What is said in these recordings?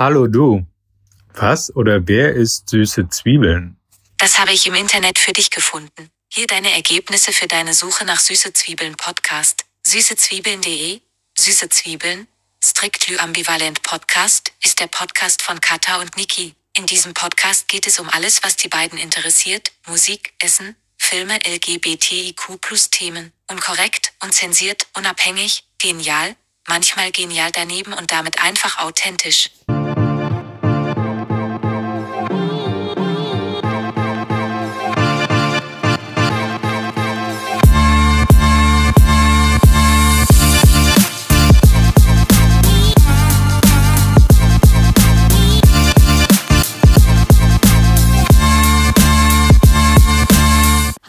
Hallo du. Was oder wer isst süße Zwiebeln? Das habe ich im Internet für dich gefunden. Hier deine Ergebnisse für deine Suche nach Süße Zwiebeln Podcast. Süßezwiebeln.de Süße Zwiebeln. Strictly Ambivalent Podcast ist der Podcast von Kata und Niki. In diesem Podcast geht es um alles, was die beiden interessiert. Musik, Essen, Filme, LGBTIQ plus Themen. Unkorrekt, unzensiert, unabhängig, genial, manchmal genial daneben und damit einfach authentisch.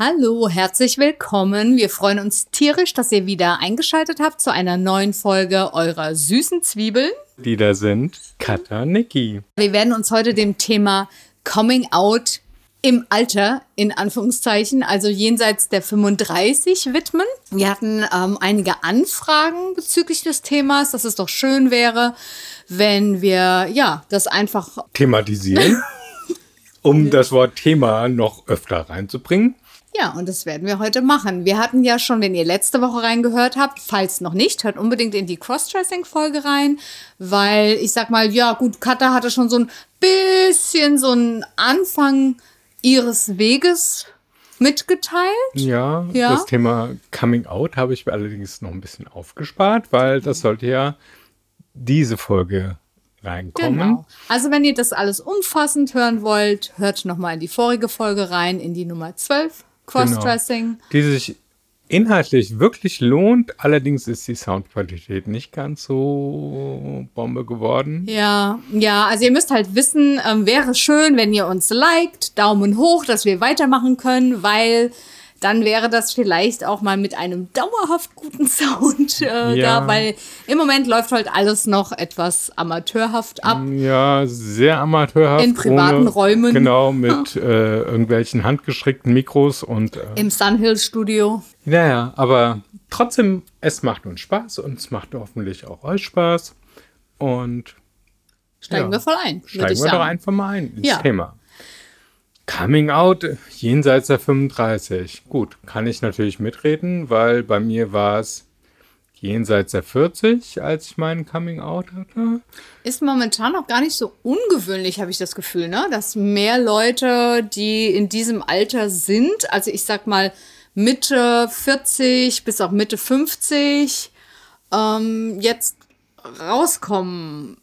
Hallo, herzlich willkommen. Wir freuen uns tierisch, dass ihr wieder eingeschaltet habt zu einer neuen Folge eurer süßen Zwiebeln. Die da sind Katha Niki. Wir werden uns heute dem Thema Coming Out im Alter, in Anführungszeichen, also jenseits der 35 widmen. Wir hatten ähm, einige Anfragen bezüglich des Themas, dass es doch schön wäre, wenn wir ja das einfach thematisieren, um das Wort Thema noch öfter reinzubringen. Ja, und das werden wir heute machen. Wir hatten ja schon, wenn ihr letzte Woche reingehört habt, falls noch nicht, hört unbedingt in die Crossdressing-Folge rein, weil ich sag mal, ja gut, Katha hatte schon so ein bisschen so einen Anfang ihres Weges mitgeteilt. Ja, ja, das Thema Coming Out habe ich mir allerdings noch ein bisschen aufgespart, weil das sollte ja diese Folge reinkommen. Genau. Also wenn ihr das alles umfassend hören wollt, hört nochmal in die vorige Folge rein, in die Nummer 12. Crossdressing. Genau. Die sich inhaltlich wirklich lohnt, allerdings ist die Soundqualität nicht ganz so Bombe geworden. Ja, ja, also ihr müsst halt wissen, ähm, wäre schön, wenn ihr uns liked, Daumen hoch, dass wir weitermachen können, weil dann wäre das vielleicht auch mal mit einem dauerhaft guten Sound äh, ja. da, weil im Moment läuft halt alles noch etwas amateurhaft ab. Ja, sehr amateurhaft. In privaten ohne, Räumen. Genau, mit äh, irgendwelchen handgeschrägten Mikros und. Äh, Im Sunhill Studio. Ja, ja, aber trotzdem, es macht uns Spaß und es macht hoffentlich auch euch Spaß. Und. Steigen ja, wir voll ein. Steigen wir sagen. doch einfach mal ein ins ja. Thema. Coming Out jenseits der 35. Gut, kann ich natürlich mitreden, weil bei mir war es jenseits der 40, als ich meinen Coming Out hatte. Ist momentan auch gar nicht so ungewöhnlich, habe ich das Gefühl, ne? Dass mehr Leute, die in diesem Alter sind, also ich sag mal Mitte 40 bis auch Mitte 50, ähm, jetzt rauskommen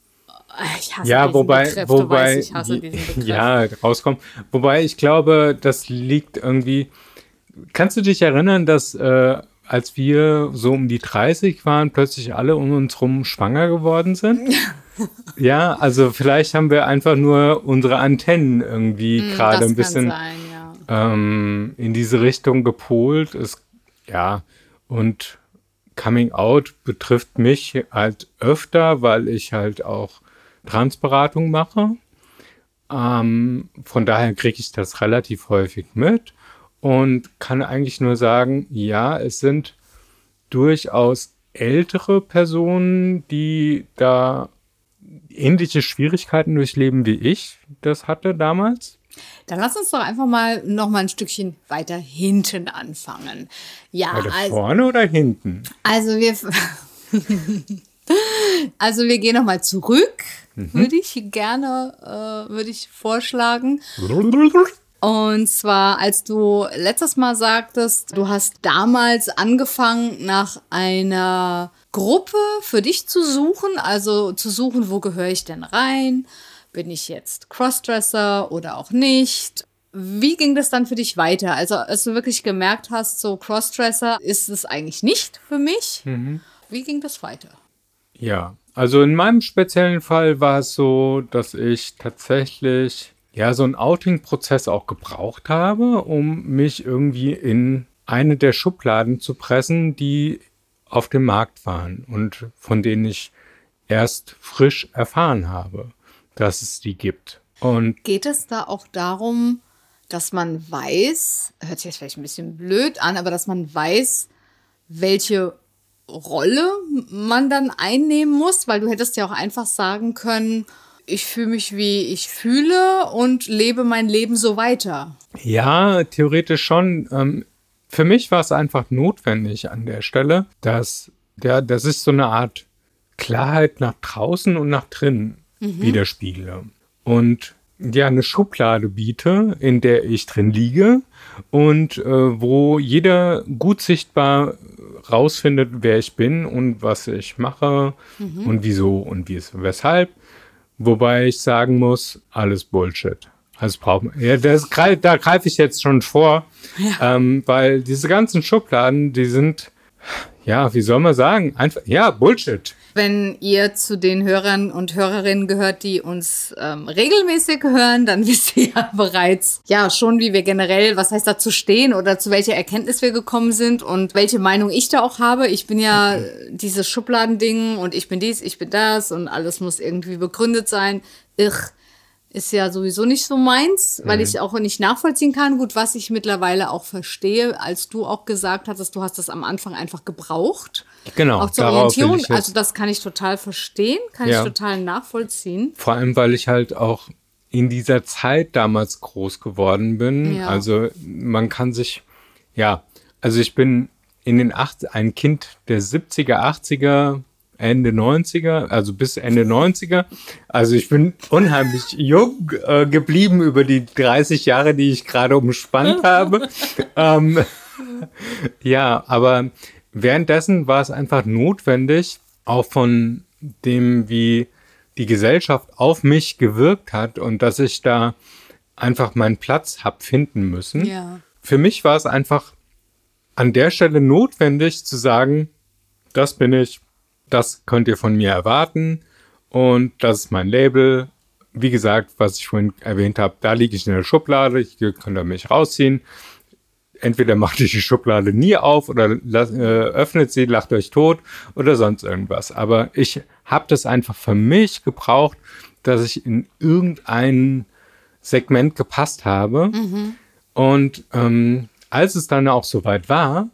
ich hasse ja, wobei, Begriff, wobei, ja, rauskommen. Wobei ich glaube, das liegt irgendwie. Kannst du dich erinnern, dass äh, als wir so um die 30 waren, plötzlich alle um uns rum schwanger geworden sind? ja, also vielleicht haben wir einfach nur unsere Antennen irgendwie mm, gerade ein bisschen sein, ja. ähm, in diese Richtung gepolt. Ist, ja, und Coming Out betrifft mich halt öfter, weil ich halt auch Transberatung mache. Ähm, von daher kriege ich das relativ häufig mit und kann eigentlich nur sagen, ja, es sind durchaus ältere Personen, die da ähnliche Schwierigkeiten durchleben wie ich das hatte damals. Dann lass uns doch einfach mal noch mal ein Stückchen weiter hinten anfangen. Ja, also vorne oder hinten? Also wir Also wir gehen noch mal zurück Mhm. Würde ich gerne, äh, würde ich vorschlagen. Und zwar, als du letztes Mal sagtest, du hast damals angefangen, nach einer Gruppe für dich zu suchen, also zu suchen, wo gehöre ich denn rein? Bin ich jetzt Crossdresser oder auch nicht? Wie ging das dann für dich weiter? Also, als du wirklich gemerkt hast, so Crossdresser ist es eigentlich nicht für mich. Mhm. Wie ging das weiter? Ja, also in meinem speziellen Fall war es so, dass ich tatsächlich ja so einen Outing-Prozess auch gebraucht habe, um mich irgendwie in eine der Schubladen zu pressen, die auf dem Markt waren und von denen ich erst frisch erfahren habe, dass es die gibt. Und geht es da auch darum, dass man weiß, hört sich jetzt vielleicht ein bisschen blöd an, aber dass man weiß, welche Rolle man dann einnehmen muss, weil du hättest ja auch einfach sagen können, ich fühle mich wie ich fühle und lebe mein Leben so weiter. Ja, theoretisch schon. Ähm, für mich war es einfach notwendig an der Stelle, dass ja, das ist so eine Art Klarheit nach draußen und nach drinnen mhm. widerspiegle. Und ja, eine Schublade biete, in der ich drin liege und äh, wo jeder gut sichtbar rausfindet, wer ich bin und was ich mache mhm. und wieso und wie es, weshalb. Wobei ich sagen muss, alles Bullshit. Also braucht man, ja, das, da greife ich jetzt schon vor, ja. ähm, weil diese ganzen Schubladen, die sind, ja, wie soll man sagen, einfach, ja, Bullshit. Wenn ihr zu den Hörern und Hörerinnen gehört, die uns ähm, regelmäßig hören, dann wisst ihr ja bereits, ja, schon, wie wir generell, was heißt dazu stehen oder zu welcher Erkenntnis wir gekommen sind und welche Meinung ich da auch habe. Ich bin ja okay. dieses Schubladending und ich bin dies, ich bin das und alles muss irgendwie begründet sein. Ich ist ja sowieso nicht so meins, weil mhm. ich auch nicht nachvollziehen kann. Gut, was ich mittlerweile auch verstehe, als du auch gesagt hattest, du hast das am Anfang einfach gebraucht. Genau. Auch zur Orientierung. Also das kann ich total verstehen, kann ja. ich total nachvollziehen. Vor allem, weil ich halt auch in dieser Zeit damals groß geworden bin. Ja. Also man kann sich, ja, also ich bin in den acht, ein Kind der 70er, 80er, Ende 90er, also bis Ende 90er. Also ich bin unheimlich jung äh, geblieben über die 30 Jahre, die ich gerade umspannt habe. ähm, ja, aber währenddessen war es einfach notwendig, auch von dem, wie die Gesellschaft auf mich gewirkt hat und dass ich da einfach meinen Platz habe finden müssen. Ja. Für mich war es einfach an der Stelle notwendig zu sagen, das bin ich, das könnt ihr von mir erwarten und das ist mein Label. Wie gesagt, was ich vorhin erwähnt habe, da liege ich in der Schublade, ich könnt ihr mich rausziehen. Entweder macht ihr die Schublade nie auf oder äh, öffnet sie, lacht euch tot oder sonst irgendwas. Aber ich habe das einfach für mich gebraucht, dass ich in irgendein Segment gepasst habe. Mhm. Und ähm, als es dann auch soweit war,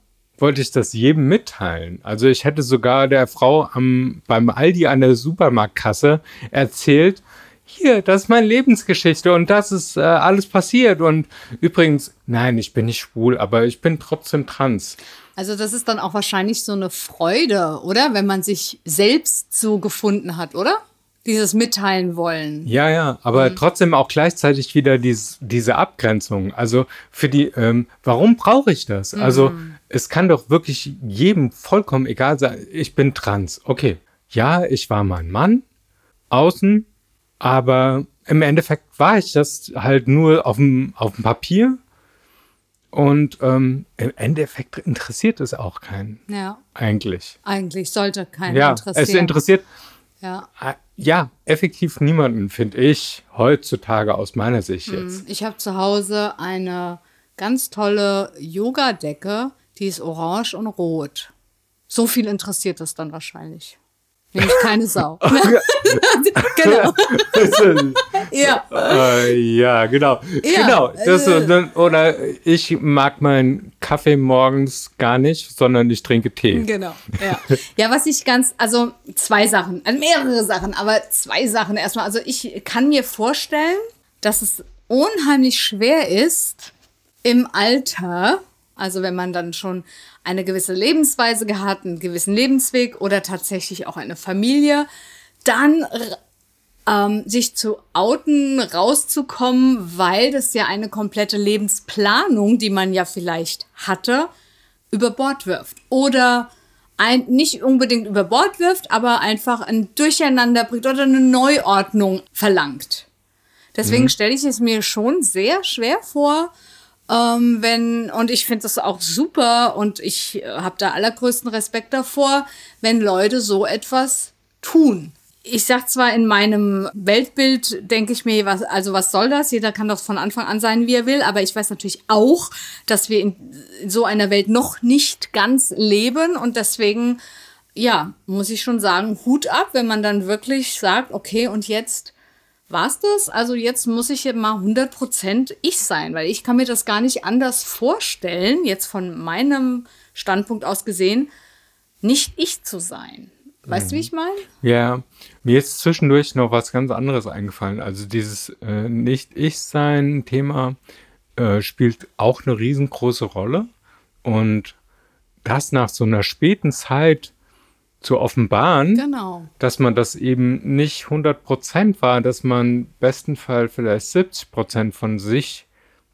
wollte ich das jedem mitteilen. Also ich hätte sogar der Frau am, beim Aldi an der Supermarktkasse erzählt, hier, das ist meine Lebensgeschichte und das ist äh, alles passiert. Und übrigens, nein, ich bin nicht schwul, aber ich bin trotzdem trans. Also das ist dann auch wahrscheinlich so eine Freude, oder? Wenn man sich selbst so gefunden hat, oder? dieses Mitteilen wollen. Ja, ja, aber mhm. trotzdem auch gleichzeitig wieder dies, diese Abgrenzung. Also für die, ähm, warum brauche ich das? Also mhm. Es kann doch wirklich jedem vollkommen egal sein, ich bin trans. Okay, ja, ich war mal ein Mann außen, aber im Endeffekt war ich das halt nur auf dem, auf dem Papier. Und ähm, im Endeffekt interessiert es auch keinen. Ja. Eigentlich. Eigentlich sollte keinen ja, interessieren. Es interessiert ja. Ah, ja, effektiv niemanden, finde ich, heutzutage aus meiner Sicht hm, jetzt. Ich habe zu Hause eine ganz tolle Yoga-Decke, die ist orange und rot. So viel interessiert das dann wahrscheinlich. Nämlich keine Sau. genau. ja. Äh, ja, genau. Ja, genau. Das, äh, oder ich mag meinen Kaffee morgens gar nicht, sondern ich trinke Tee. Genau. Ja, ja was ich ganz, also zwei Sachen, also mehrere Sachen, aber zwei Sachen erstmal. Also ich kann mir vorstellen, dass es unheimlich schwer ist, im Alter, also wenn man dann schon eine gewisse Lebensweise gehabt, einen gewissen Lebensweg oder tatsächlich auch eine Familie, dann ähm, sich zu outen, rauszukommen, weil das ja eine komplette Lebensplanung, die man ja vielleicht hatte, über Bord wirft. Oder ein, nicht unbedingt über Bord wirft, aber einfach ein Durcheinander bringt oder eine Neuordnung verlangt. Deswegen mhm. stelle ich es mir schon sehr schwer vor, ähm, wenn, und ich finde das auch super und ich äh, habe da allergrößten Respekt davor, wenn Leute so etwas tun. Ich sag zwar in meinem Weltbild, denke ich mir, was, also was soll das? Jeder kann doch von Anfang an sein, wie er will, aber ich weiß natürlich auch, dass wir in, in so einer Welt noch nicht ganz leben und deswegen, ja, muss ich schon sagen, Hut ab, wenn man dann wirklich sagt, okay, und jetzt war's das? Also jetzt muss ich ja mal 100% ich sein, weil ich kann mir das gar nicht anders vorstellen, jetzt von meinem Standpunkt aus gesehen, nicht ich zu sein. Weißt mhm. du, wie ich meine? Ja, mir ist zwischendurch noch was ganz anderes eingefallen. Also dieses äh, Nicht-Ich-Sein-Thema äh, spielt auch eine riesengroße Rolle. Und das nach so einer späten Zeit zu offenbaren, genau. dass man das eben nicht 100 Prozent war, dass man besten Fall vielleicht 70 Prozent von sich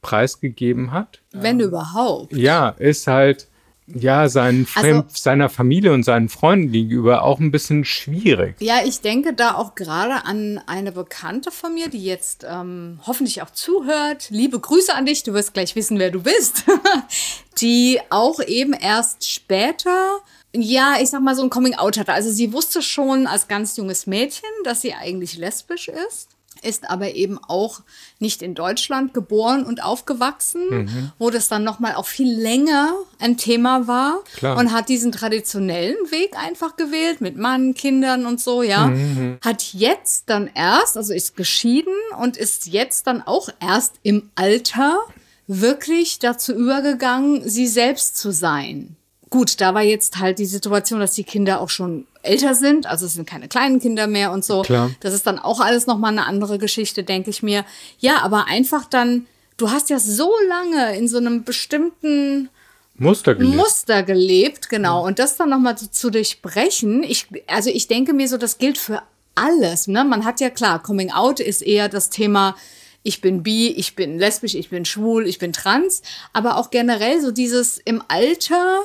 preisgegeben hat. Wenn überhaupt. Ja, ist halt ja, seinen also, seiner Familie und seinen Freunden gegenüber auch ein bisschen schwierig. Ja, ich denke da auch gerade an eine Bekannte von mir, die jetzt ähm, hoffentlich auch zuhört. Liebe Grüße an dich, du wirst gleich wissen, wer du bist. die auch eben erst später ja, ich sag mal, so ein Coming-out hatte. Also sie wusste schon als ganz junges Mädchen, dass sie eigentlich lesbisch ist, ist aber eben auch nicht in Deutschland geboren und aufgewachsen, mhm. wo das dann nochmal auch viel länger ein Thema war Klar. und hat diesen traditionellen Weg einfach gewählt mit Mann, Kindern und so, ja. Mhm. Hat jetzt dann erst, also ist geschieden und ist jetzt dann auch erst im Alter wirklich dazu übergegangen, sie selbst zu sein. Gut, da war jetzt halt die Situation, dass die Kinder auch schon älter sind, also es sind keine kleinen Kinder mehr und so. Klar. Das ist dann auch alles nochmal eine andere Geschichte, denke ich mir. Ja, aber einfach dann, du hast ja so lange in so einem bestimmten Muster gelebt. Muster gelebt, genau. Und das dann nochmal zu, zu durchbrechen, ich, also ich denke mir so, das gilt für alles. Ne? Man hat ja klar, Coming Out ist eher das Thema, ich bin bi, ich bin lesbisch, ich bin schwul, ich bin trans, aber auch generell so dieses im Alter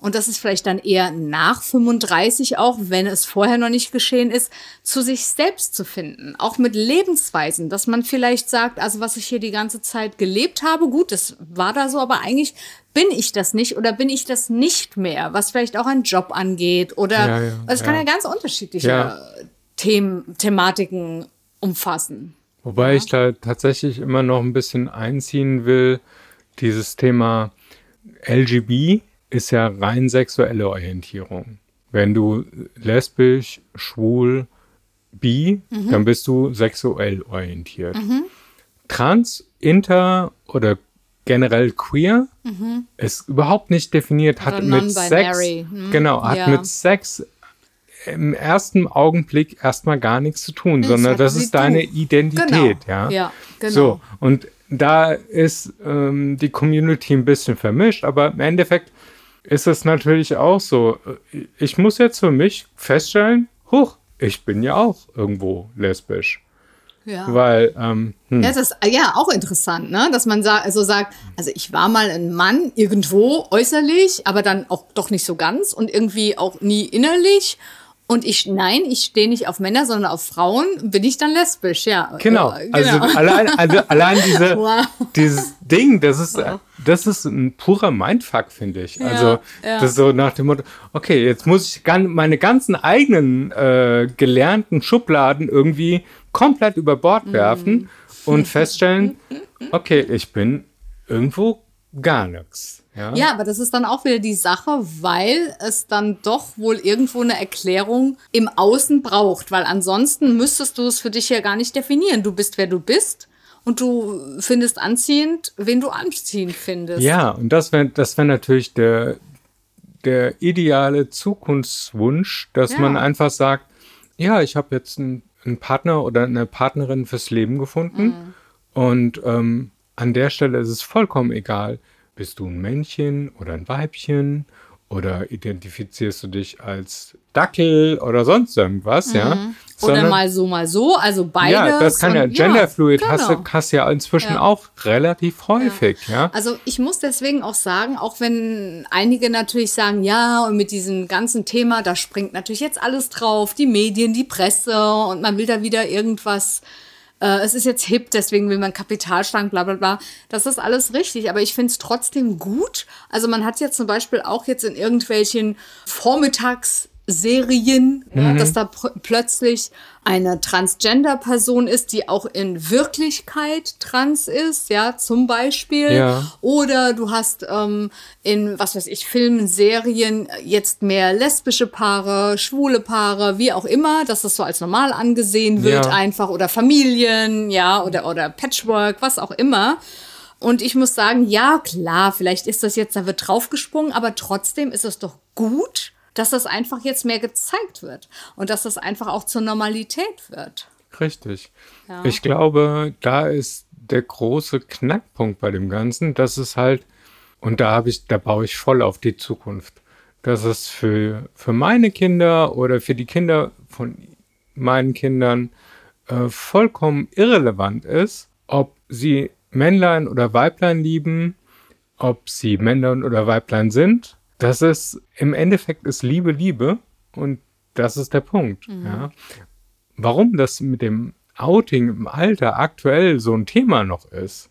und das ist vielleicht dann eher nach 35 auch, wenn es vorher noch nicht geschehen ist, zu sich selbst zu finden. Auch mit Lebensweisen, dass man vielleicht sagt, also was ich hier die ganze Zeit gelebt habe, gut, das war da so, aber eigentlich bin ich das nicht oder bin ich das nicht mehr, was vielleicht auch einen Job angeht oder ja, ja, also es kann ja ganz unterschiedliche ja. Themen, Thematiken umfassen. Wobei ich da tatsächlich immer noch ein bisschen einziehen will, dieses Thema LGB ist ja rein sexuelle Orientierung. Wenn du lesbisch, schwul, bi, mhm. dann bist du sexuell orientiert. Mhm. Trans, inter oder generell queer mhm. ist überhaupt nicht definiert, hat mit Sex, hm. genau, hat ja. mit Sex im ersten Augenblick erstmal gar nichts zu tun, sondern das ist deine du. Identität, genau. ja. Ja, genau. So, und da ist ähm, die Community ein bisschen vermischt, aber im Endeffekt ist es natürlich auch so. Ich muss jetzt für mich feststellen, huch, ich bin ja auch irgendwo lesbisch. Ja. Weil, ähm, hm. ja, das ist ja auch interessant, ne? dass man sa also sagt, also ich war mal ein Mann irgendwo äußerlich, aber dann auch doch nicht so ganz und irgendwie auch nie innerlich. Und ich, nein, ich stehe nicht auf Männer, sondern auf Frauen, bin ich dann lesbisch, ja. Genau. genau. Also allein, also allein diese, wow. dieses Ding, das ist, das ist ein purer Mindfuck, finde ich. Ja, also, ja. das ist so nach dem Motto, okay, jetzt muss ich meine ganzen eigenen äh, gelernten Schubladen irgendwie komplett über Bord mhm. werfen mm. und feststellen, okay, ich bin irgendwo gar nichts. Ja? ja, aber das ist dann auch wieder die Sache, weil es dann doch wohl irgendwo eine Erklärung im Außen braucht, weil ansonsten müsstest du es für dich ja gar nicht definieren. Du bist, wer du bist und du findest anziehend, wen du anziehend findest. Ja, und das wäre das wär natürlich der, der ideale Zukunftswunsch, dass ja. man einfach sagt, ja, ich habe jetzt einen, einen, Partner oder eine Partnerin fürs Leben gefunden mhm. und ähm, an der Stelle ist es vollkommen egal, bist du ein Männchen oder ein Weibchen? Oder identifizierst du dich als Dackel oder sonst irgendwas, mhm. ja? Sondern, oder mal so, mal so, also beides. Ja, das kann ja, Genderfluid genau. hast, du, hast ja inzwischen ja. auch relativ häufig, ja. ja. Also ich muss deswegen auch sagen, auch wenn einige natürlich sagen, ja, und mit diesem ganzen Thema, da springt natürlich jetzt alles drauf, die Medien, die Presse und man will da wieder irgendwas äh, es ist jetzt hip, deswegen will man Kapitalschrank, bla bla bla. Das ist alles richtig, aber ich finde es trotzdem gut. Also man hat ja zum Beispiel auch jetzt in irgendwelchen Vormittags- Serien, mhm. dass da plötzlich eine Transgender-Person ist, die auch in Wirklichkeit trans ist, ja, zum Beispiel. Ja. Oder du hast ähm, in, was weiß ich, Filmen, Serien jetzt mehr lesbische Paare, schwule Paare, wie auch immer, dass das so als normal angesehen wird, ja. einfach, oder Familien, ja, oder, oder Patchwork, was auch immer. Und ich muss sagen, ja, klar, vielleicht ist das jetzt, da wird draufgesprungen, aber trotzdem ist es doch gut, dass das einfach jetzt mehr gezeigt wird und dass das einfach auch zur Normalität wird. Richtig. Ja. Ich glaube, da ist der große Knackpunkt bei dem Ganzen, dass es halt, und da habe ich, da baue ich voll auf die Zukunft, dass es für, für meine Kinder oder für die Kinder von meinen Kindern äh, vollkommen irrelevant ist, ob sie Männlein oder Weiblein lieben, ob sie Männlein oder Weiblein sind. Das ist im Endeffekt ist Liebe Liebe und das ist der Punkt. Mhm. Ja. Warum das mit dem Outing im Alter aktuell so ein Thema noch ist,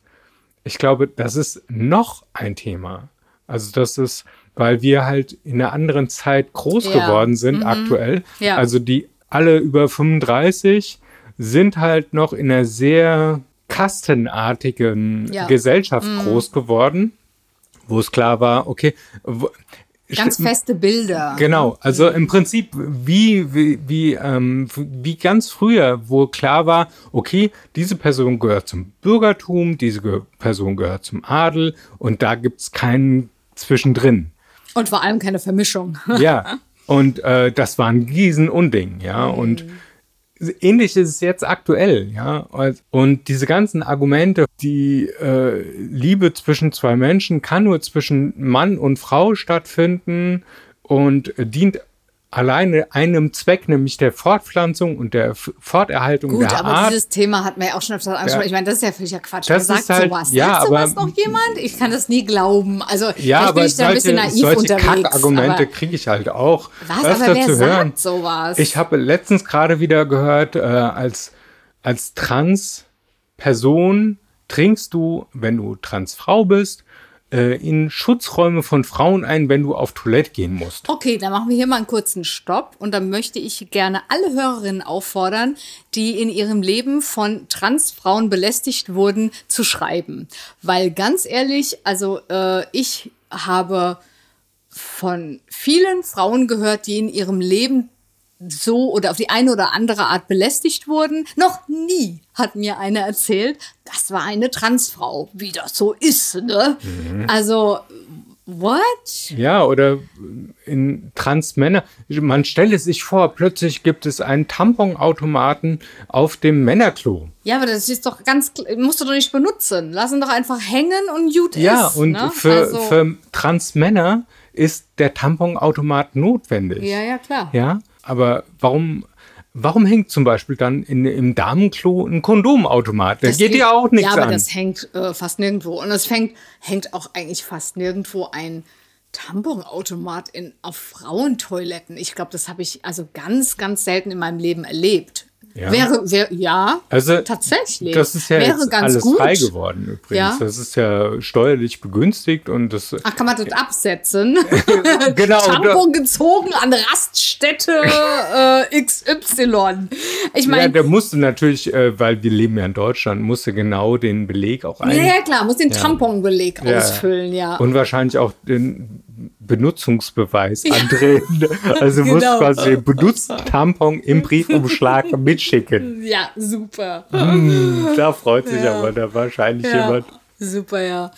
ich glaube, das ist noch ein Thema. Also das ist, weil wir halt in einer anderen Zeit groß ja. geworden sind mhm. aktuell. Ja. Also die alle über 35 sind halt noch in einer sehr kastenartigen ja. Gesellschaft mhm. groß geworden, wo es klar war, okay, Ganz feste Bilder. Genau, also im Prinzip wie, wie, wie, ähm, wie ganz früher, wo klar war, okay, diese Person gehört zum Bürgertum, diese Person gehört zum Adel und da gibt es keinen zwischendrin. Und vor allem keine Vermischung. ja, und äh, das war ein Riesenunding, ja, mhm. und Ähnlich ist es jetzt aktuell, ja. Und diese ganzen Argumente, die äh, Liebe zwischen zwei Menschen kann nur zwischen Mann und Frau stattfinden und dient alleine einem Zweck, nämlich der Fortpflanzung und der Forterhaltung Gut, der aber Art. dieses Thema hat man ja auch schon öfter angesprochen. Ja. Ich meine, das ist ja völliger Quatsch. Das Wer sagt halt, sowas? Ja, sagt aber, sowas noch jemand? Ich kann das nie glauben. Also ja, aber bin ich da ein bisschen naiv solche unterwegs. Kackargumente kriege ich halt auch was, öfter aber wer zu hören. Sagt sowas? Ich habe letztens gerade wieder gehört, äh, als, als Trans-Person trinkst du, wenn du Transfrau bist, äh, in Schutzräume von Frauen ein, wenn du auf Toilette gehen musst. Okay, dann machen wir hier mal einen kurzen Stopp und dann möchte ich gerne alle Hörerinnen auffordern, die in ihrem Leben von Transfrauen belästigt wurden, zu schreiben. Weil ganz ehrlich, also äh, ich habe von vielen Frauen gehört, die in ihrem Leben so oder auf die eine oder andere Art belästigt wurden. Noch nie hat mir eine erzählt, das war eine Transfrau, wie das so ist. Ne? Mhm. Also, what? Ja, oder in Transmänner. Man stelle sich vor, plötzlich gibt es einen Tamponautomaten auf dem Männerklo. Ja, aber das ist doch ganz, musst du doch nicht benutzen. Lass ihn doch einfach hängen und gut ja, ist. Ja, und ne? für, also, für Transmänner ist der Tamponautomat notwendig. Ja, ja, klar. Ja, aber warum, warum hängt zum Beispiel dann in, im Damenklo ein Kondomautomat? Da geht ja auch nichts an. Ja, aber an. das hängt äh, fast nirgendwo. Und es fängt, hängt auch eigentlich fast nirgendwo ein Tamponautomat in, auf Frauentoiletten. Ich glaube, das habe ich also ganz, ganz selten in meinem Leben erlebt. Ja. Wäre, wär, ja, also, tatsächlich. Das ist ja wäre ganz alles gut. frei geworden übrigens. Ja? Das ist ja steuerlich begünstigt und das. Ach, kann man das absetzen? genau. Tampon gezogen an Raststätte äh, XY. Ich meine. Ja, der musste natürlich, äh, weil wir leben ja in Deutschland, musste genau den Beleg auch ein. Ja, ja klar, muss den ja. Tamponbeleg ausfüllen, ja. Und wahrscheinlich auch den Benutzungsbeweis andrehen. Also genau. muss quasi den benutzten Tampon im Briefumschlag mitschicken. Ja, super. Mm, da freut sich ja. aber da wahrscheinlich ja. jemand. Super, ja.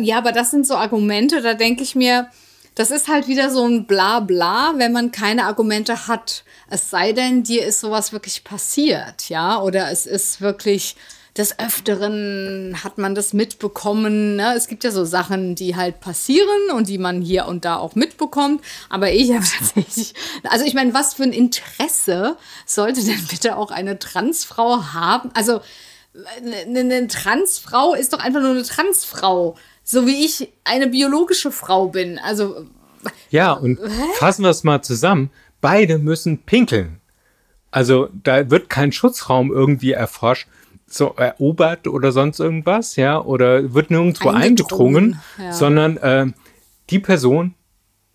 Ja, aber das sind so Argumente, da denke ich mir, das ist halt wieder so ein Blabla, wenn man keine Argumente hat. Es sei denn, dir ist sowas wirklich passiert, ja, oder es ist wirklich des Öfteren hat man das mitbekommen. Ne? Es gibt ja so Sachen, die halt passieren und die man hier und da auch mitbekommt. Aber ich habe tatsächlich, also ich meine, was für ein Interesse sollte denn bitte auch eine Transfrau haben? Also eine, eine Transfrau ist doch einfach nur eine Transfrau. So wie ich eine biologische Frau bin. Also. Ja, und hä? fassen wir es mal zusammen. Beide müssen pinkeln. Also da wird kein Schutzraum irgendwie erforscht, so erobert oder sonst irgendwas, ja, oder wird nirgendwo eingedrungen, ja. sondern äh, die Person,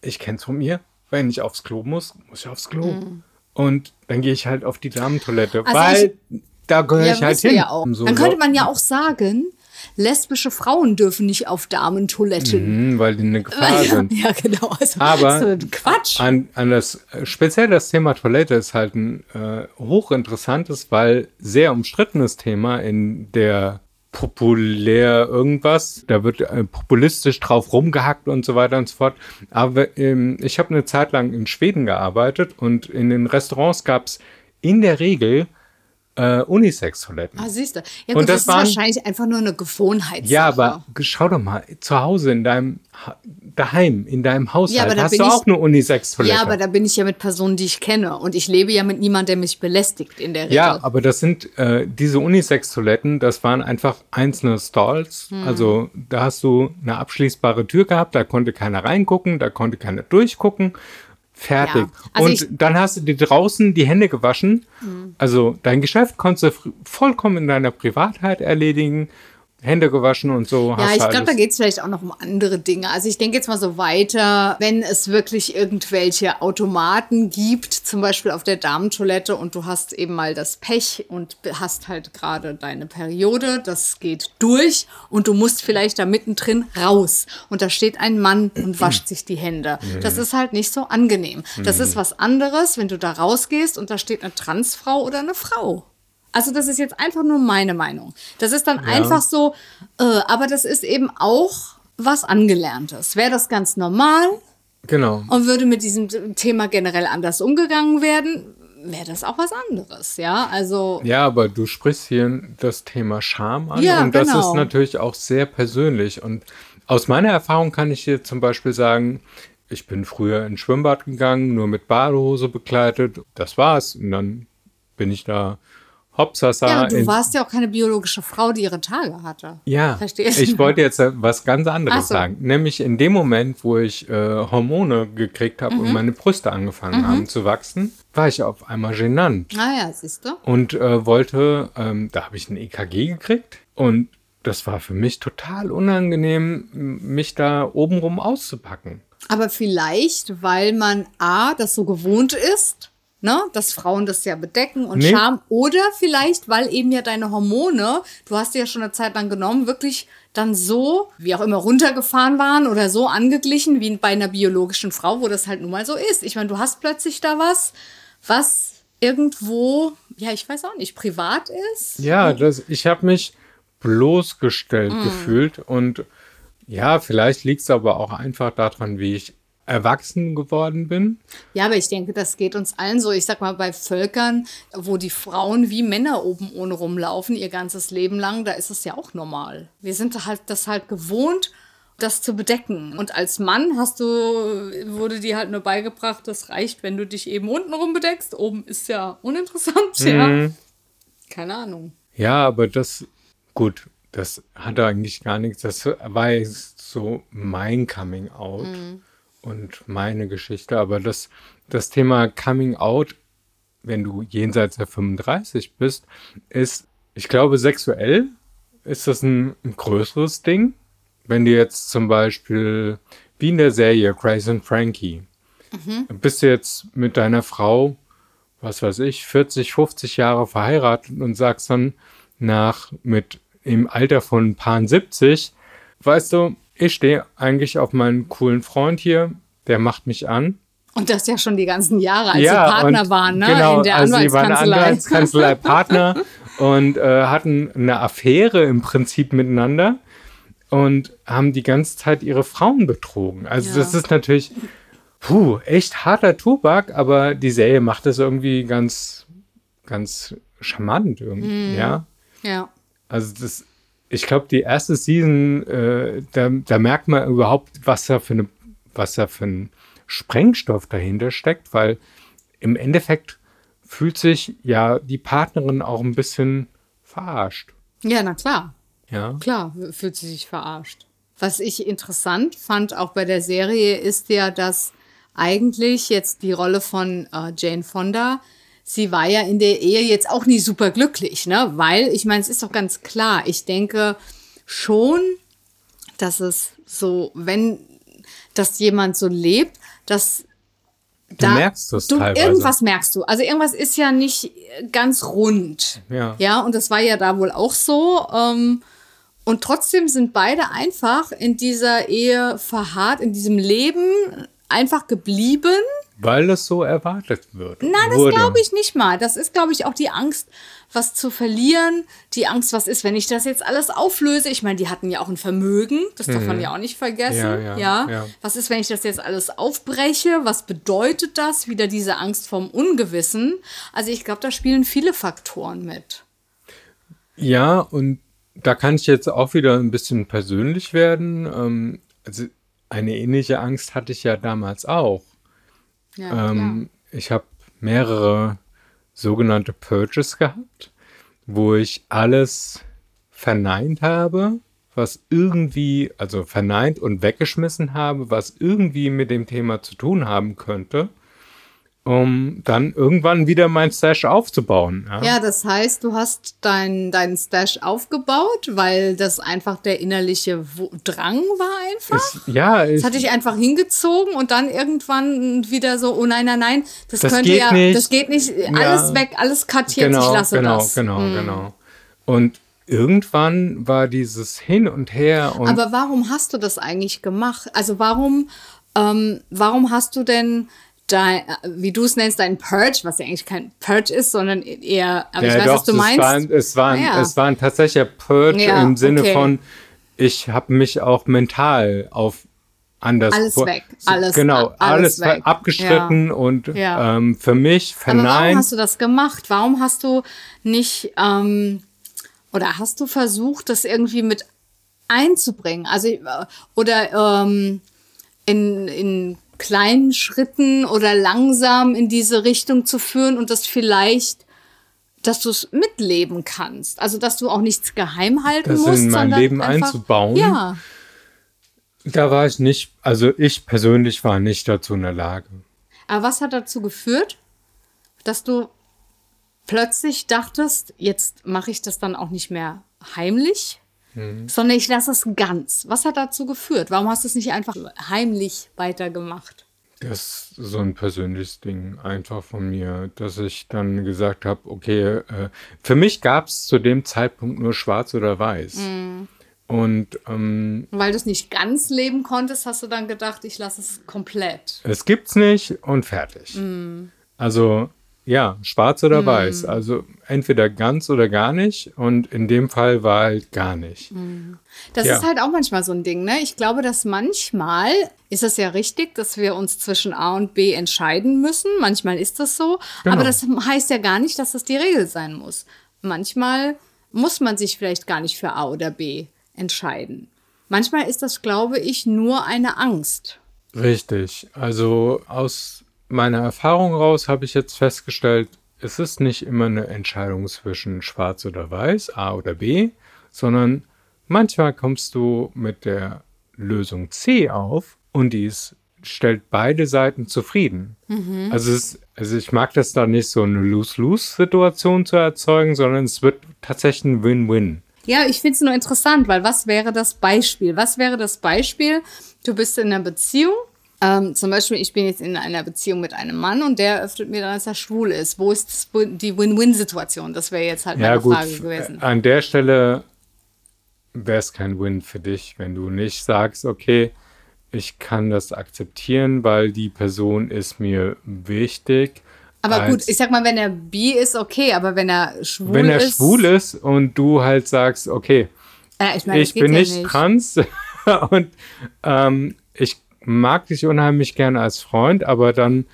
ich kenne es von mir, wenn ich aufs Klo muss, muss ich aufs Klo. Mhm. Und dann gehe ich halt auf die Damentoilette, also weil ich, da gehöre ja, ich halt hin. Ja auch. So, dann könnte man ja auch sagen, lesbische Frauen dürfen nicht auf Damentoiletten. Mhm, weil die eine Gefahr sind. Ja, genau. Also, Aber Quatsch. An, an das, speziell das Thema Toilette ist halt ein äh, hochinteressantes, weil sehr umstrittenes Thema in der populär irgendwas. Da wird äh, populistisch drauf rumgehackt und so weiter und so fort. Aber ähm, ich habe eine Zeit lang in Schweden gearbeitet und in den Restaurants gab es in der Regel äh, Unisex-Toiletten. Ah, siehst du. Ja, gut, und das, das ist waren, wahrscheinlich einfach nur eine Gewohnheit. Ja, aber schau doch mal, zu Hause in deinem, daheim, in deinem Haushalt ja, hast du auch eine Unisex-Toilette. Ja, aber da bin ich ja mit Personen, die ich kenne. Und ich lebe ja mit niemandem, der mich belästigt in der Regel. Ja, aber das sind äh, diese Unisex-Toiletten, das waren einfach einzelne Stalls. Hm. Also da hast du eine abschließbare Tür gehabt, da konnte keiner reingucken, da konnte keiner durchgucken. Fertig. Ja. Also und dann hast du dir draußen die Hände gewaschen. Mhm. Also dein Geschäft konntest du vollkommen in deiner Privatheit erledigen. Hände gewaschen und so. Ja, ich glaube, da geht es vielleicht auch noch um andere Dinge. Also ich denke jetzt mal so weiter, wenn es wirklich irgendwelche Automaten gibt, zum Beispiel auf der Damentoilette und du hast eben mal das Pech und hast halt gerade deine Periode, das geht durch und du musst vielleicht da mittendrin raus und da steht ein Mann und wascht sich die Hände. Das ist halt nicht so angenehm. Das ist was anderes, wenn du da rausgehst und da steht eine Transfrau oder eine Frau. Also das ist jetzt einfach nur meine Meinung. Das ist dann ja. einfach so, äh, aber das ist eben auch was Angelerntes. Wäre das ganz normal genau. und würde mit diesem Thema generell anders umgegangen werden, wäre das auch was anderes, ja. Also ja, aber du sprichst hier das Thema Scham an ja, und das genau. ist natürlich auch sehr persönlich. Und aus meiner Erfahrung kann ich dir zum Beispiel sagen, ich bin früher ins Schwimmbad gegangen, nur mit Badehose bekleidet. Das war's. Und dann bin ich da Hopsasa. Ja, du warst ja auch keine biologische Frau, die ihre Tage hatte. Ja, Verstehst ich wollte jetzt was ganz anderes so. sagen. Nämlich in dem Moment, wo ich äh, Hormone gekriegt habe mhm. und meine Brüste angefangen mhm. haben zu wachsen, war ich auf einmal genannt. Ah ja, siehst du. Und äh, wollte, ähm, da habe ich ein EKG gekriegt und das war für mich total unangenehm, mich da obenrum auszupacken. Aber vielleicht, weil man A, das so gewohnt ist ne, dass Frauen das ja bedecken und nee. Scham. Oder vielleicht, weil eben ja deine Hormone, du hast die ja schon eine Zeit lang genommen, wirklich dann so, wie auch immer, runtergefahren waren oder so angeglichen wie bei einer biologischen Frau, wo das halt nun mal so ist. Ich meine, du hast plötzlich da was, was irgendwo, ja, ich weiß auch nicht, privat ist. Ja, das, ich habe mich bloßgestellt mm. gefühlt und ja, vielleicht liegt es aber auch einfach daran, wie ich erwachsen geworden bin. Ja, aber ich denke, das geht uns allen so. Ich sag mal, bei Völkern, wo die Frauen wie Männer oben ohne rumlaufen, ihr ganzes Leben lang, da ist es ja auch normal. Wir sind halt das halt gewohnt, das zu bedecken. Und als Mann hast du, wurde dir halt nur beigebracht, das reicht, wenn du dich eben unten rum bedeckst. Oben ist ja uninteressant, mhm. ja. Keine Ahnung. Ja, aber das, gut, das hatte eigentlich gar nichts. Das war so mein Coming Out. Mhm und meine Geschichte. Aber das, das Thema Coming Out, wenn du jenseits der 35 bist, ist, ich glaube, sexuell ist das ein, ein größeres Ding. Wenn du jetzt zum Beispiel, wie in der Serie Grace and Frankie, mhm. bist du jetzt mit deiner Frau, was weiß ich, 40, 50 Jahre verheiratet und sagst dann nach mit im Alter von ein paar 70, weißt du, ich stehe eigentlich auf meinen coolen Freund hier, der macht mich an. Und das ja schon die ganzen Jahre, als ja, sie Partner waren, ne? Genau, in der also Anwaltskanzlei. Sie waren Anwaltskanzlei Partner und äh, hatten eine Affäre im Prinzip miteinander und haben die ganze Zeit ihre Frauen betrogen. Also ja. das ist natürlich puh, echt harter Tubak, aber die Serie macht das irgendwie ganz, ganz charmant irgendwie, mm. ja. Ja. Also das ich glaube, die erste Season, äh, da, da, merkt man überhaupt, was da für eine, was da für ein Sprengstoff dahinter steckt, weil im Endeffekt fühlt sich ja die Partnerin auch ein bisschen verarscht. Ja, na klar. Ja. Klar, fühlt sie sich verarscht. Was ich interessant fand, auch bei der Serie, ist ja, dass eigentlich jetzt die Rolle von äh, Jane Fonda sie war ja in der Ehe jetzt auch nie super glücklich, ne? Weil, ich meine, es ist doch ganz klar, ich denke schon, dass es so, wenn das jemand so lebt, dass Du da, merkst es du, teilweise. Irgendwas merkst du. Also irgendwas ist ja nicht ganz rund. Ja. Ja, und das war ja da wohl auch so. Ähm, und trotzdem sind beide einfach in dieser Ehe verharrt, in diesem Leben einfach geblieben weil es so erwartet wird. Nein, das glaube ich nicht mal. Das ist, glaube ich, auch die Angst, was zu verlieren. Die Angst, was ist, wenn ich das jetzt alles auflöse. Ich meine, die hatten ja auch ein Vermögen. Das darf man mhm. ja auch nicht vergessen. Ja, ja, ja. ja, Was ist, wenn ich das jetzt alles aufbreche? Was bedeutet das? Wieder diese Angst vom Ungewissen. Also ich glaube, da spielen viele Faktoren mit. Ja, und da kann ich jetzt auch wieder ein bisschen persönlich werden. Ähm, also eine ähnliche Angst hatte ich ja damals auch. Ja, ähm, ich habe mehrere sogenannte Purges gehabt, wo ich alles verneint habe, was irgendwie, also verneint und weggeschmissen habe, was irgendwie mit dem Thema zu tun haben könnte um dann irgendwann wieder mein Stash aufzubauen. Ja, ja das heißt, du hast deinen dein Stash aufgebaut, weil das einfach der innerliche Drang war einfach. Es, ja. Es hat dich einfach hingezogen und dann irgendwann wieder so, oh nein, nein, nein, das, das könnte ja, nicht. das geht nicht, alles ja. weg, alles kartiert, genau, ich lasse genau, das. Genau, genau, hm. genau. Und irgendwann war dieses Hin und Her. Und Aber warum hast du das eigentlich gemacht? Also warum, ähm, warum hast du denn dein, wie du es nennst, dein Purge, was ja eigentlich kein Purge ist, sondern eher, aber ja, ich weiß, doch, was du meinst. Waren, es, waren, ah, ja. es war ein tatsächlicher Purge ja, im Sinne okay. von, ich habe mich auch mental auf anders. Alles weg, alles. Genau, alles, alles abgestritten ja. und. Ähm, für mich verneint. Aber warum hast du das gemacht? Warum hast du nicht, ähm, oder hast du versucht, das irgendwie mit einzubringen? Also, äh, oder ähm, in, in kleinen Schritten oder langsam in diese Richtung zu führen und das vielleicht dass du es mitleben kannst. Also, dass du auch nichts geheim halten das musst. in mein Leben einfach, einzubauen. Ja. Da war ich nicht, also ich persönlich war nicht dazu in der Lage. Aber was hat dazu geführt, dass du plötzlich dachtest, jetzt mache ich das dann auch nicht mehr heimlich, mhm. sondern ich lasse es ganz. Was hat dazu geführt? Warum hast du es nicht einfach heimlich weitergemacht? Das ist so ein persönliches Ding einfach von mir, dass ich dann gesagt habe, okay, äh, für mich gab es zu dem Zeitpunkt nur schwarz oder weiß. Mhm. Und ähm, weil du es nicht ganz leben konntest, hast du dann gedacht, ich lasse es komplett. Es gibt's nicht und fertig. Mhm. Also ja, schwarz oder mm. weiß. Also entweder ganz oder gar nicht. Und in dem Fall war halt gar nicht. Mm. Das ja. ist halt auch manchmal so ein Ding, ne? Ich glaube, dass manchmal ist es ja richtig, dass wir uns zwischen A und B entscheiden müssen. Manchmal ist das so. Genau. Aber das heißt ja gar nicht, dass das die Regel sein muss. Manchmal muss man sich vielleicht gar nicht für A oder B entscheiden. Manchmal ist das, glaube ich, nur eine Angst. Richtig. Also aus meiner Erfahrung raus habe ich jetzt festgestellt, es ist nicht immer eine Entscheidung zwischen schwarz oder weiß, A oder B, sondern manchmal kommst du mit der Lösung C auf und die ist, stellt beide Seiten zufrieden. Mhm. Also, es, also ich mag das da nicht so eine Lose-Lose-Situation zu erzeugen, sondern es wird tatsächlich ein Win-Win. Ja, ich finde es nur interessant, weil was wäre das Beispiel? Was wäre das Beispiel? Du bist in einer Beziehung ähm, zum Beispiel, ich bin jetzt in einer Beziehung mit einem Mann und der öffnet mir dann, dass er schwul ist. Wo ist die Win-Win-Situation? Das wäre jetzt halt ja, meine gut, Frage gewesen. An der Stelle wäre es kein Win für dich, wenn du nicht sagst, okay, ich kann das akzeptieren, weil die Person ist mir wichtig. Aber gut, ich sag mal, wenn er bi ist, okay, aber wenn er schwul ist. Wenn er ist, schwul ist und du halt sagst, okay, äh, ich, mein, ich bin ja nicht, nicht trans und ähm, ich mag dich unheimlich gerne als Freund, aber dann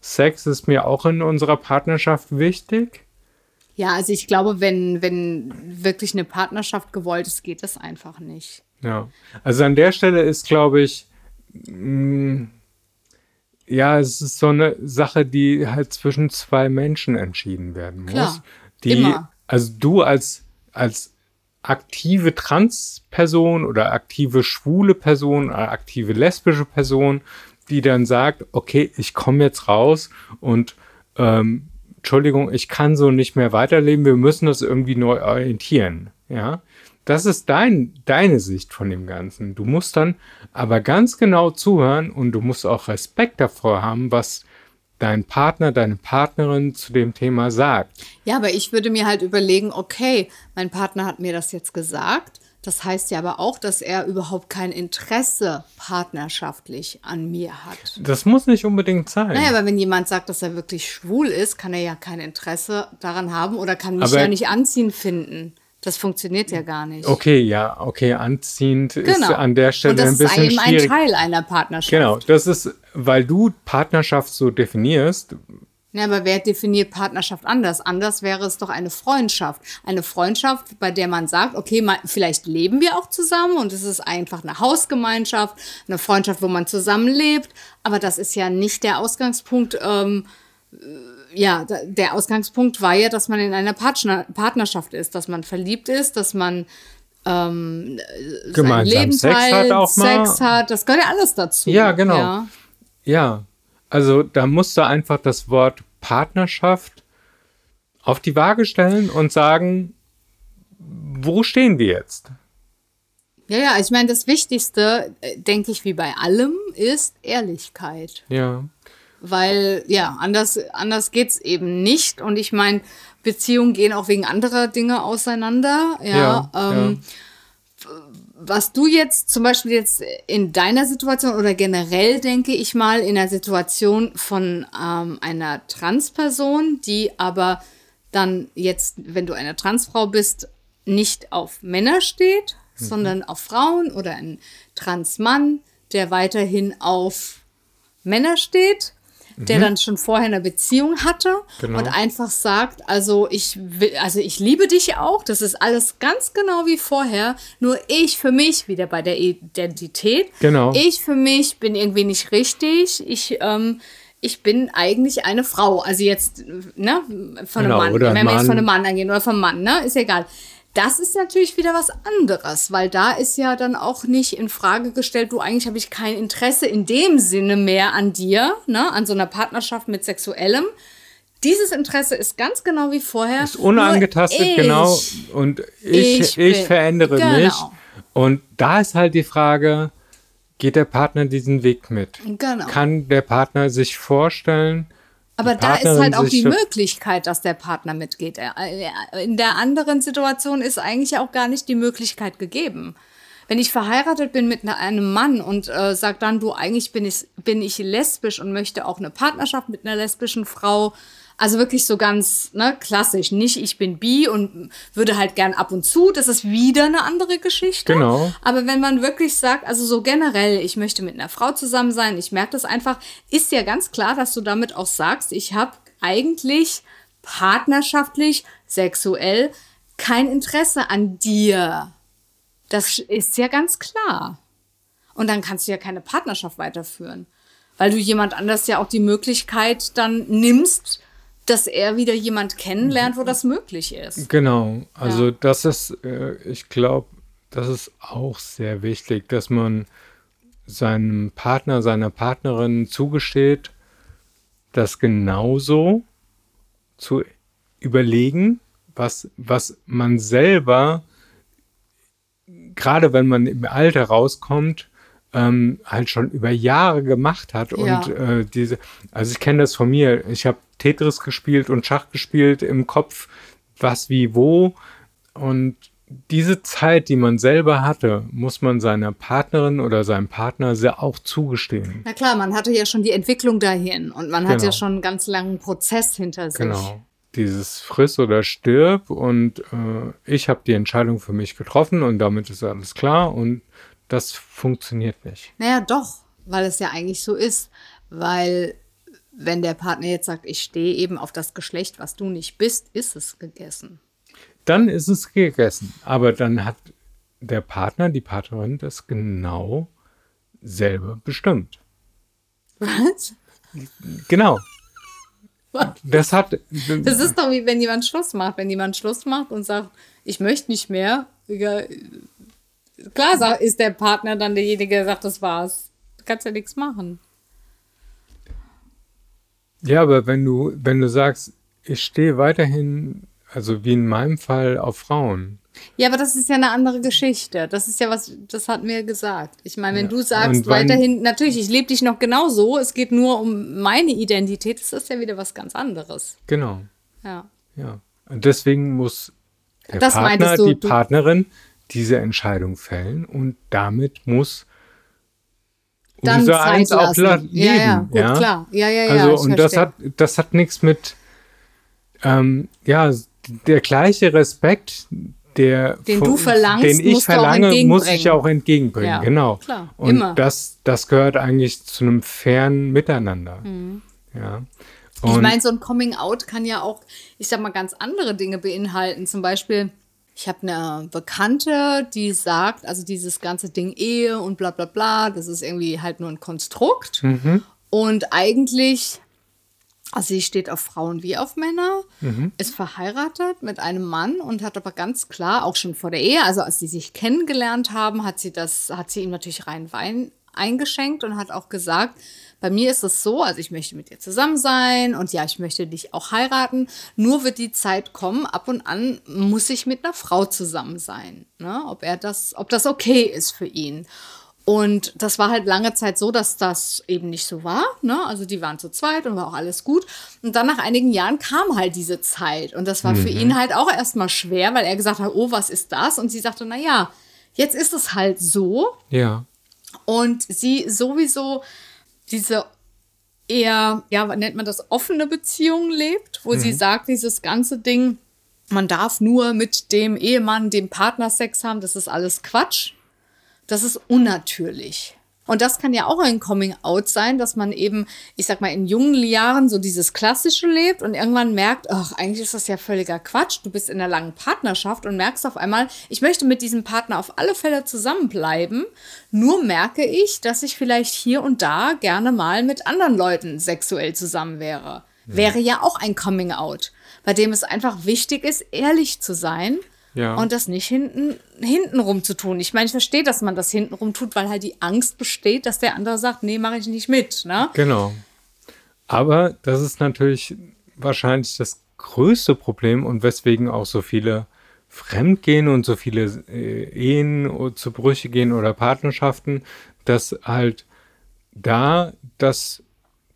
Sex ist mir auch in unserer Partnerschaft wichtig. Ja, also ich glaube, wenn, wenn wirklich eine Partnerschaft gewollt ist, geht das einfach nicht. Ja, also an der Stelle ist, glaube ich, mh, mm, ja, es ist so eine Sache, die halt zwischen zwei Menschen entschieden werden muss. Klar, die, immer. Also du als, als aktive Transperson oder aktive schwule Person oder aktive lesbische Person, die dann sagt, okay, ich komme jetzt raus und ähm, Entschuldigung, ich kann so nicht mehr weiterleben, wir müssen das irgendwie neu orientieren. Ja, das ist dein, deine Sicht von dem Ganzen. Du musst dann aber ganz genau zuhören und du musst auch Respekt davor haben, was dein Partner, deine Partnerin zu dem Thema sagt. Ja, aber ich würde mir halt überlegen, okay, mein Partner hat mir das jetzt gesagt. Das heißt ja aber auch, dass er überhaupt kein Interesse partnerschaftlich an mir hat. Das muss nicht unbedingt sein. Naja, aber wenn jemand sagt, dass er wirklich schwul ist, kann er ja kein Interesse daran haben oder kann mich aber ja nicht anziehen finden. Das funktioniert ja gar nicht. Okay, ja, okay, anziehend genau. ist an der Stelle Und das ein bisschen ist eben schwierig. ein Teil einer Partnerschaft. Genau, das ist, weil du Partnerschaft so definierst, ja, aber wer definiert Partnerschaft anders? Anders wäre es doch eine Freundschaft. Eine Freundschaft, bei der man sagt, okay, mal, vielleicht leben wir auch zusammen und es ist einfach eine Hausgemeinschaft, eine Freundschaft, wo man zusammen lebt. Aber das ist ja nicht der Ausgangspunkt. Ähm, äh, ja, der Ausgangspunkt war ja, dass man in einer Partner Partnerschaft ist, dass man verliebt ist, dass man ähm, Gemeinsam Leben Sex hat auch mal. Sex hat. Das gehört ja alles dazu. Ja, genau. Ja. ja. Also da musst du einfach das Wort Partnerschaft auf die Waage stellen und sagen, wo stehen wir jetzt? Ja, ja, ich meine, das Wichtigste, äh, denke ich, wie bei allem, ist Ehrlichkeit. Ja. Weil, ja, anders, anders geht es eben nicht. Und ich meine, Beziehungen gehen auch wegen anderer Dinge auseinander. Ja. ja, ähm, ja was du jetzt zum Beispiel jetzt in deiner Situation oder generell denke ich mal in der Situation von ähm, einer Transperson, die aber dann jetzt, wenn du eine Transfrau bist, nicht auf Männer steht, mhm. sondern auf Frauen oder ein Transmann, der weiterhin auf Männer steht der mhm. dann schon vorher eine Beziehung hatte genau. und einfach sagt, also ich will, also ich liebe dich auch, das ist alles ganz genau wie vorher, nur ich für mich, wieder bei der Identität, genau. ich für mich bin irgendwie nicht richtig, ich, ähm, ich bin eigentlich eine Frau. Also jetzt, ne, von genau, einem Mann, wenn wir jetzt von einem Mann angehen oder vom Mann, ne, ist egal. Das ist natürlich wieder was anderes, weil da ist ja dann auch nicht in Frage gestellt, du eigentlich habe ich kein Interesse in dem Sinne mehr an dir, ne, an so einer Partnerschaft mit sexuellem. Dieses Interesse ist ganz genau wie vorher. Ist unangetastet, ich, genau. Und ich, ich, ich verändere genau. mich. Und da ist halt die Frage, geht der Partner diesen Weg mit? Genau. Kann der Partner sich vorstellen, aber da ist halt auch die Möglichkeit, dass der Partner mitgeht. In der anderen Situation ist eigentlich auch gar nicht die Möglichkeit gegeben. Wenn ich verheiratet bin mit ne, einem Mann und äh, sage dann, du, eigentlich bin ich, bin ich lesbisch und möchte auch eine Partnerschaft mit einer lesbischen Frau, also wirklich so ganz ne, klassisch. Nicht, ich bin bi und würde halt gern ab und zu. Das ist wieder eine andere Geschichte. Genau. Aber wenn man wirklich sagt, also so generell, ich möchte mit einer Frau zusammen sein, ich merke das einfach, ist ja ganz klar, dass du damit auch sagst, ich habe eigentlich partnerschaftlich, sexuell kein Interesse an dir. Das ist ja ganz klar. Und dann kannst du ja keine Partnerschaft weiterführen. Weil du jemand anders ja auch die Möglichkeit dann nimmst, dass er wieder jemand kennenlernt, wo das möglich ist. Genau, also ja. das ist, äh, ich glaube, das ist auch sehr wichtig, dass man seinem Partner, seiner Partnerin zugesteht, das genauso zu überlegen, was, was man selber, gerade wenn man im Alter rauskommt, ähm, halt schon über Jahre gemacht hat. Ja. Und äh, diese, also ich kenne das von mir. Ich habe Tetris gespielt und Schach gespielt im Kopf, was wie wo. Und diese Zeit, die man selber hatte, muss man seiner Partnerin oder seinem Partner sehr auch zugestehen. Na klar, man hatte ja schon die Entwicklung dahin und man genau. hat ja genau. schon einen ganz langen Prozess hinter sich. Genau. Dieses Friss oder stirb und äh, ich habe die Entscheidung für mich getroffen und damit ist alles klar und das funktioniert nicht. Naja, doch, weil es ja eigentlich so ist, weil wenn der Partner jetzt sagt, ich stehe eben auf das Geschlecht, was du nicht bist, ist es gegessen. Dann ist es gegessen. Aber dann hat der Partner, die Partnerin das genau selber bestimmt. Was? Genau. Was? Das hat. Das ist doch wie wenn jemand Schluss macht. Wenn jemand Schluss macht und sagt, ich möchte nicht mehr, klar ist der Partner dann derjenige, der sagt, das war's. Du kannst ja nichts machen. Ja, aber wenn du, wenn du sagst, ich stehe weiterhin, also wie in meinem Fall, auf Frauen. Ja, aber das ist ja eine andere Geschichte. Das ist ja was, das hatten wir gesagt. Ich meine, wenn ja. du sagst, weiterhin, natürlich, ich lebe dich noch genauso, es geht nur um meine Identität, ist das ja wieder was ganz anderes. Genau. Ja. Ja. Und deswegen muss der das Partner, du, die Partnerin diese Entscheidung fällen und damit muss Dann unser Zeit Eins auch lassen. leben. Ja, ja, gut, ja? klar. Ja, ja, ja, Also, ich und das hat, das hat nichts mit, ähm, ja, der gleiche Respekt, der, Den von- du verlangst, den ich verlange, muss ich auch entgegenbringen. Ja, genau. klar, Und immer. das, das gehört eigentlich zu einem fairen Miteinander. Ja. Mhm. Ich Und- meine, so ein Coming Out kann ja auch, ich sag mal, ganz andere Dinge beinhalten. Zum Beispiel, ich habe eine Bekannte, die sagt, also dieses ganze Ding Ehe und bla bla bla, das ist irgendwie halt nur ein Konstrukt. Mhm. Und eigentlich, also sie steht auf Frauen wie auf Männer, Mhm. ist verheiratet mit einem Mann und hat aber ganz klar, auch schon vor der Ehe, also als sie sich kennengelernt haben, hat sie das, hat sie ihm natürlich rein Wein eingeschenkt und hat auch gesagt, bei mir ist es so, also ich möchte mit dir zusammen sein und ja, ich möchte dich auch heiraten. Nur wird die Zeit kommen, ab und an muss ich mit einer Frau zusammen sein. Ne? Ob er das, ob das okay ist für ihn. Und das war halt lange Zeit so, dass das eben nicht so war. Ne? Also die waren zu zweit und war auch alles gut. Und dann nach einigen Jahren kam halt diese Zeit. Und das war für ihn halt auch erstmal schwer, weil er gesagt hat, oh, was ist das? Und sie sagte, na ja, jetzt ist es halt so. ja. Und sie sowieso diese eher, ja, nennt man das, offene Beziehung lebt, wo sie sagt, dieses ganze Ding, man darf nur mit dem Ehemann, dem Partner Sex haben, das ist alles Quatsch. Das ist unnatürlich. Und das kann ja auch ein Coming-out sein, dass man eben, ich sag mal, in jungen Jahren so dieses Klassische lebt und irgendwann merkt, ach, eigentlich ist das ja völliger Quatsch. Du bist in einer langen Partnerschaft und merkst auf einmal, ich möchte mit diesem Partner auf alle Fälle zusammenbleiben. Nur merke ich, dass ich vielleicht hier und da gerne mal mit anderen Leuten sexuell zusammen wäre. Wäre ja auch ein Coming-out, bei dem es einfach wichtig ist, ehrlich zu sein. Ja. Und das nicht hinten, hintenrum zu tun. Ich meine, ich verstehe, dass man das hintenrum tut, weil halt die Angst besteht, dass der andere sagt, nee, mache ich nicht mit. Ne? Genau. Aber das ist natürlich wahrscheinlich das größte Problem und weswegen auch so viele fremdgehen und so viele äh, Ehen zu Brüche gehen oder Partnerschaften, dass halt da das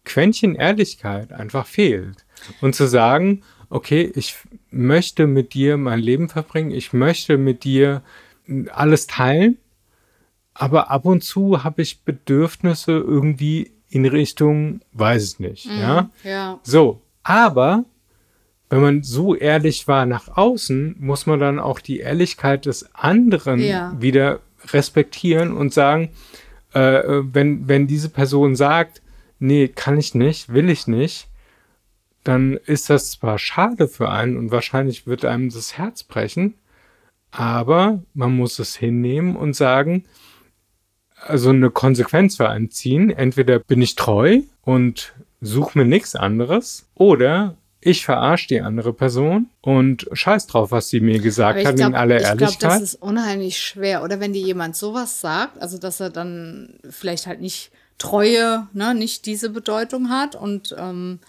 Quäntchen Ehrlichkeit einfach fehlt. Und zu sagen, okay, ich möchte mit dir mein Leben verbringen, ich möchte mit dir alles teilen, aber ab und zu habe ich Bedürfnisse irgendwie in Richtung, weiß ich nicht, ja. Ja. So, aber wenn man so ehrlich war nach außen, muss man dann auch die Ehrlichkeit des anderen Ja. wieder respektieren und sagen, äh, äh, wenn, wenn diese Person sagt, nee, kann ich nicht, will ich nicht, dann ist das zwar schade für einen und wahrscheinlich wird einem das Herz brechen, aber man muss es hinnehmen und sagen, also eine Konsequenz für einen ziehen. Entweder bin ich treu und suche mir nichts anderes oder ich verarsche die andere Person und scheiß drauf, was sie mir gesagt ich hat glaube, in aller ich glaub, Ehrlichkeit. das ist unheimlich schwer. Oder wenn dir jemand sowas sagt, also dass er dann vielleicht halt nicht Treue, ne, nicht diese Bedeutung hat. Und ähm,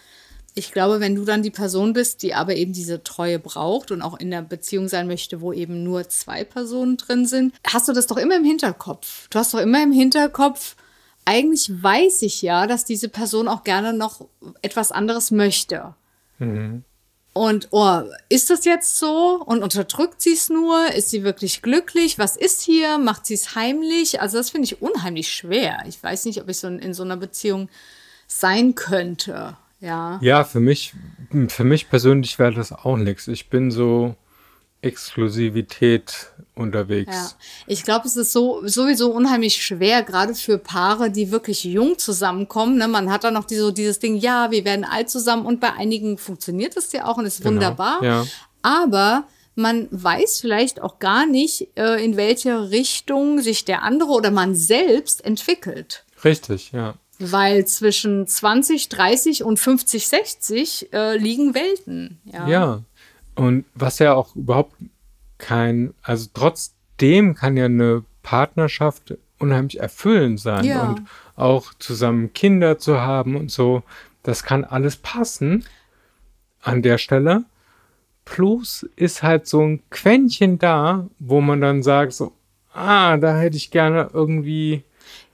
ich glaube, wenn du dann die Person bist, die aber eben diese Treue braucht und auch in der Beziehung sein möchte, wo eben nur zwei Personen drin sind, hast du das doch immer im Hinterkopf. Du hast doch immer im Hinterkopf, eigentlich weiß ich ja, dass diese Person auch gerne noch etwas anderes möchte. Und oh, ist das jetzt so? Und unterdrückt sie es nur? Ist sie wirklich glücklich? Was ist hier? Macht sie es heimlich? Also das finde ich unheimlich schwer. Ich weiß nicht, ob ich so in, in so einer Beziehung sein könnte. Ja. Ja, für mich, für mich persönlich wäre das auch nichts. Ich bin so Exklusivität unterwegs. Ja, ich glaube, es ist so sowieso unheimlich schwer, gerade für Paare, die wirklich jung zusammenkommen. Ne? Man hat da noch die, so dieses Ding, ja, wir werden alt zusammen und bei einigen funktioniert es ja auch und ist wunderbar. Genau, ja. Aber man weiß vielleicht auch gar nicht, äh, in welche Richtung sich der andere oder man selbst entwickelt. Richtig, ja. Weil zwischen 20, 30 und 50, 60 äh, liegen Welten. Ja. Ja. Und was ja auch überhaupt kein, also trotzdem kann ja eine Partnerschaft unheimlich erfüllend sein Ja. und auch zusammen Kinder zu haben und so. Das kann alles passen an der Stelle. Plus ist halt so ein Quäntchen da, wo man dann sagt so, ah, da hätte ich gerne irgendwie,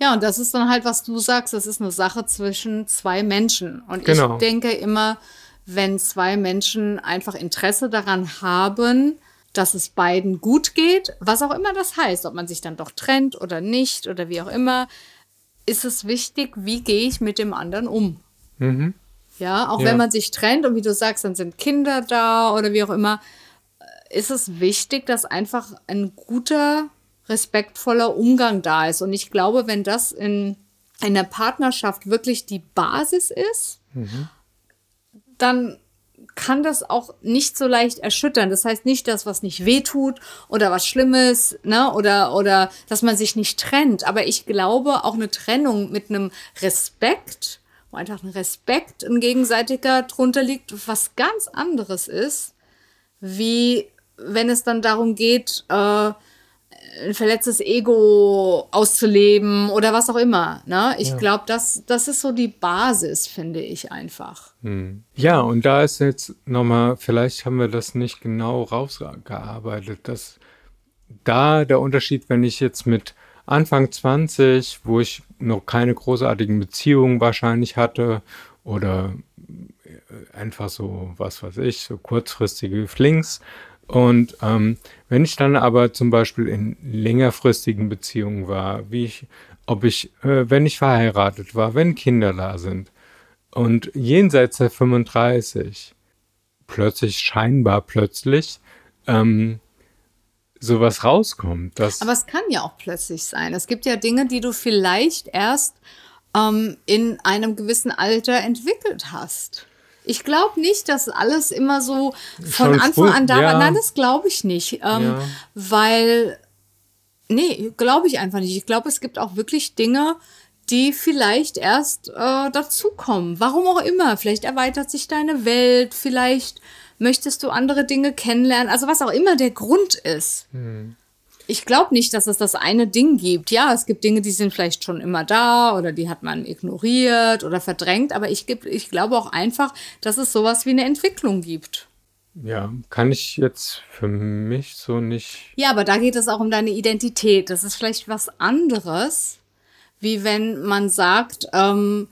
Ja, und das ist dann halt, was du sagst, das ist eine Sache zwischen zwei Menschen. Und Genau. ich denke immer, wenn zwei Menschen einfach Interesse daran haben, dass es beiden gut geht, was auch immer das heißt, ob man sich dann doch trennt oder nicht oder wie auch immer, ist es wichtig, wie gehe ich mit dem anderen um. Mhm. Ja, auch ja. wenn man sich trennt und wie du sagst, dann sind Kinder da oder wie auch immer, ist es wichtig, dass einfach ein guter, respektvoller Umgang da ist. Und ich glaube, wenn das in einer Partnerschaft wirklich die Basis ist, mhm. dann kann das auch nicht so leicht erschüttern. Das heißt nicht, dass was nicht wehtut oder was Schlimmes, ne, oder, oder dass man sich nicht trennt. Aber ich glaube, auch eine Trennung mit einem Respekt, wo einfach ein Respekt, ein gegenseitiger drunter liegt, was ganz anderes ist, wie wenn es dann darum geht, äh, ein verletztes Ego auszuleben oder was auch immer. Ne? Ich ja. glaube, das, das ist so die Basis, finde ich einfach. Hm. Ja, und da ist jetzt nochmal, vielleicht haben wir das nicht genau rausgearbeitet, dass da der Unterschied, wenn ich jetzt mit Anfang 20, wo ich noch keine großartigen Beziehungen wahrscheinlich hatte oder einfach so, was weiß ich, so kurzfristige Flings und ähm, wenn ich dann aber zum Beispiel in längerfristigen Beziehungen war, wie ich, ob ich, äh, wenn ich verheiratet war, wenn Kinder da sind und jenseits der 35 plötzlich, scheinbar plötzlich, ähm, sowas rauskommt. Dass aber es kann ja auch plötzlich sein. Es gibt ja Dinge, die du vielleicht erst ähm, in einem gewissen Alter entwickelt hast. Ich glaube nicht, dass alles immer so von Schon Anfang an da war. Ja. Nein, das glaube ich nicht. Ähm, ja. Weil, nee, glaube ich einfach nicht. Ich glaube, es gibt auch wirklich Dinge, die vielleicht erst äh, dazukommen. Warum auch immer. Vielleicht erweitert sich deine Welt, vielleicht möchtest du andere Dinge kennenlernen. Also was auch immer der Grund ist. Hm ich glaube nicht, dass es das eine Ding gibt. Ja, es gibt Dinge, die sind vielleicht schon immer da oder die hat man ignoriert oder verdrängt, aber ich, ich glaube auch einfach, dass es sowas wie eine Entwicklung gibt. Ja, kann ich jetzt für mich so nicht. Ja, aber da geht es auch um deine Identität. Das ist vielleicht was anderes, wie wenn man sagt, ähm,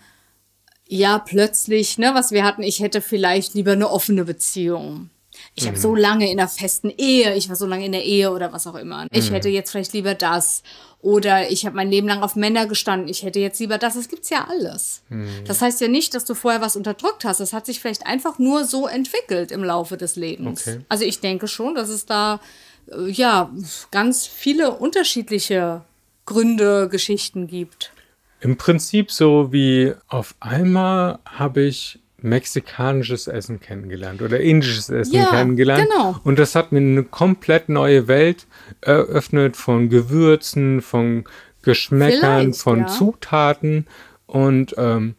ja, plötzlich, ne, was wir hatten, ich hätte vielleicht lieber eine offene Beziehung. Ich mhm. habe so lange in einer festen Ehe, ich war so lange in der Ehe oder was auch immer. Ich mhm. hätte jetzt vielleicht lieber das. Oder ich habe mein Leben lang auf Männer gestanden, ich hätte jetzt lieber das. Das gibt's ja alles. Mhm. Das heißt ja nicht, dass du vorher was unterdrückt hast. Das hat sich vielleicht einfach nur so entwickelt im Laufe des Lebens. Okay. Also ich denke schon, dass es da äh, ja ganz viele unterschiedliche Gründe, Geschichten gibt. Im Prinzip so wie auf einmal habe ich mexikanisches Essen kennengelernt oder indisches Essen ja, kennengelernt. Genau. Und das hat mir eine komplett neue Welt eröffnet von Gewürzen, von Geschmäckern, Vielleicht, von ja. Zutaten. Und ähm,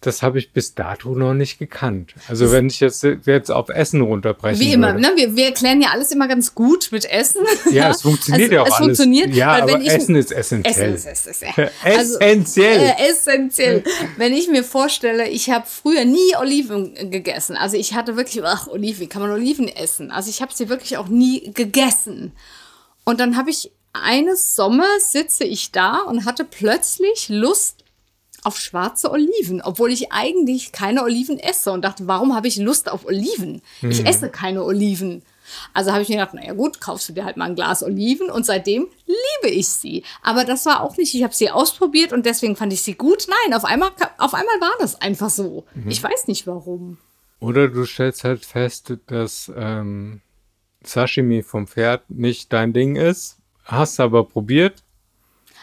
das habe ich bis dato noch nicht gekannt. Also wenn ich jetzt, jetzt auf Essen runterbreche. Wie immer, ne? wir, wir erklären ja alles immer ganz gut mit Essen. Ja, es funktioniert also, ja auch es alles. Funktioniert, ja, aber Essen ist essentiell. Essen ist, ist, ja. also, essentiell. Äh, essentiell. wenn ich mir vorstelle, ich habe früher nie Oliven gegessen. Also ich hatte wirklich, ach Oliven, wie kann man Oliven essen? Also ich habe sie wirklich auch nie gegessen. Und dann habe ich eines Sommers sitze ich da und hatte plötzlich Lust auf schwarze Oliven, obwohl ich eigentlich keine Oliven esse und dachte, warum habe ich Lust auf Oliven? Ich esse keine Oliven. Also habe ich mir gedacht, naja gut, kaufst du dir halt mal ein Glas Oliven und seitdem liebe ich sie. Aber das war auch nicht, ich habe sie ausprobiert und deswegen fand ich sie gut. Nein, auf einmal, auf einmal war das einfach so. Mhm. Ich weiß nicht warum. Oder du stellst halt fest, dass ähm, Sashimi vom Pferd nicht dein Ding ist, hast aber probiert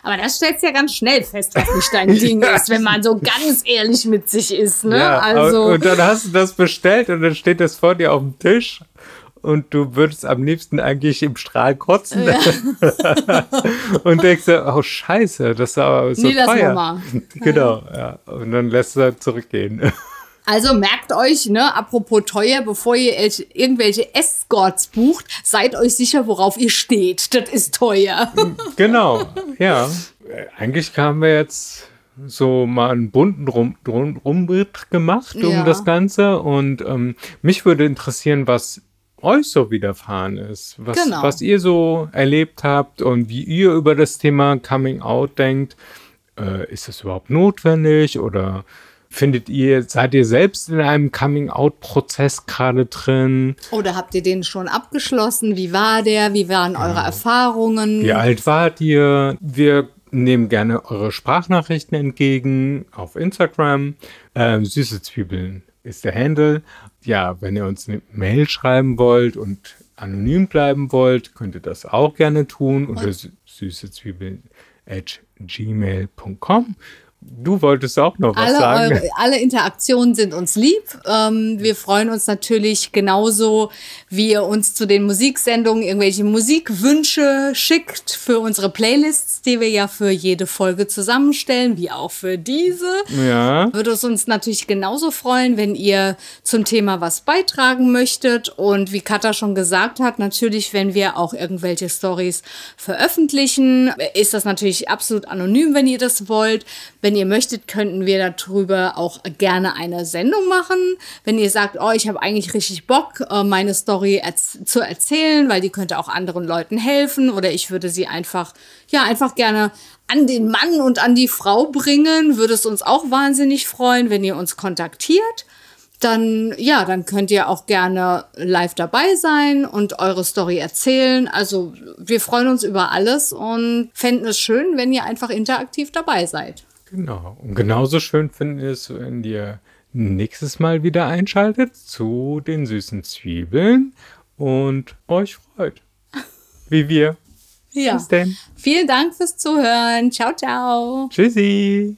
aber das stellst du ja ganz schnell fest, was nicht dein Ding ist, wenn man so ganz ehrlich mit sich ist. Ne? Ja, also und dann hast du das bestellt und dann steht das vor dir auf dem Tisch und du würdest am liebsten eigentlich im Strahl kotzen. Ja. und denkst dir, oh Scheiße, das ist aber so nee, teuer. Genau, ja. Und dann lässt du halt zurückgehen. Also merkt euch, ne, apropos teuer, bevor ihr irgendwelche Escorts bucht, seid euch sicher, worauf ihr steht. Das ist teuer. Genau, ja. Eigentlich haben wir jetzt so mal einen bunten Rum, Rum, Rumritt gemacht um ja. das Ganze. Und ähm, mich würde interessieren, was euch so widerfahren ist, was, genau. was ihr so erlebt habt und wie ihr über das Thema Coming Out denkt. Äh, ist das überhaupt notwendig oder findet ihr, seid ihr selbst in einem Coming-out-Prozess gerade drin? Oder habt ihr den schon abgeschlossen? Wie war der? Wie waren eure ja. Erfahrungen? Wie alt wart ihr? Wir nehmen gerne eure Sprachnachrichten entgegen auf Instagram. Ähm, süße Zwiebeln ist der Handle. Ja, wenn ihr uns eine Mail schreiben wollt und anonym bleiben wollt, könnt ihr das auch gerne tun unter süßezwiebeln at gmail.com. Du wolltest auch noch was alle sagen. Eure, alle Interaktionen sind uns lieb. Ähm, wir freuen uns natürlich genauso, wie ihr uns zu den Musiksendungen irgendwelche Musikwünsche schickt für unsere Playlists, die wir ja für jede Folge zusammenstellen, wie auch für diese. Ja. Würde es uns natürlich genauso freuen, wenn ihr zum Thema was beitragen möchtet. Und wie Katha schon gesagt hat, natürlich, wenn wir auch irgendwelche Stories veröffentlichen, ist das natürlich absolut anonym, wenn ihr das wollt. Wenn ihr möchtet, könnten wir darüber auch gerne eine Sendung machen. Wenn ihr sagt, oh, ich habe eigentlich richtig Bock, äh, meine Story zu erzählen, weil die könnte auch anderen Leuten helfen oder ich würde sie einfach, ja, einfach gerne an den Mann und an die Frau bringen, würde es uns auch wahnsinnig freuen, wenn ihr uns kontaktiert dann ja, dann könnt ihr auch gerne live dabei sein und eure Story erzählen. Also wir freuen uns über alles und fänden es schön, wenn ihr einfach interaktiv dabei seid. Genau. Und genauso schön finden wir es, wenn ihr nächstes Mal wieder einschaltet zu den süßen Zwiebeln und euch freut. Wie wir. Ja. Bis denn. Vielen Dank fürs Zuhören. Ciao, ciao. Tschüssi.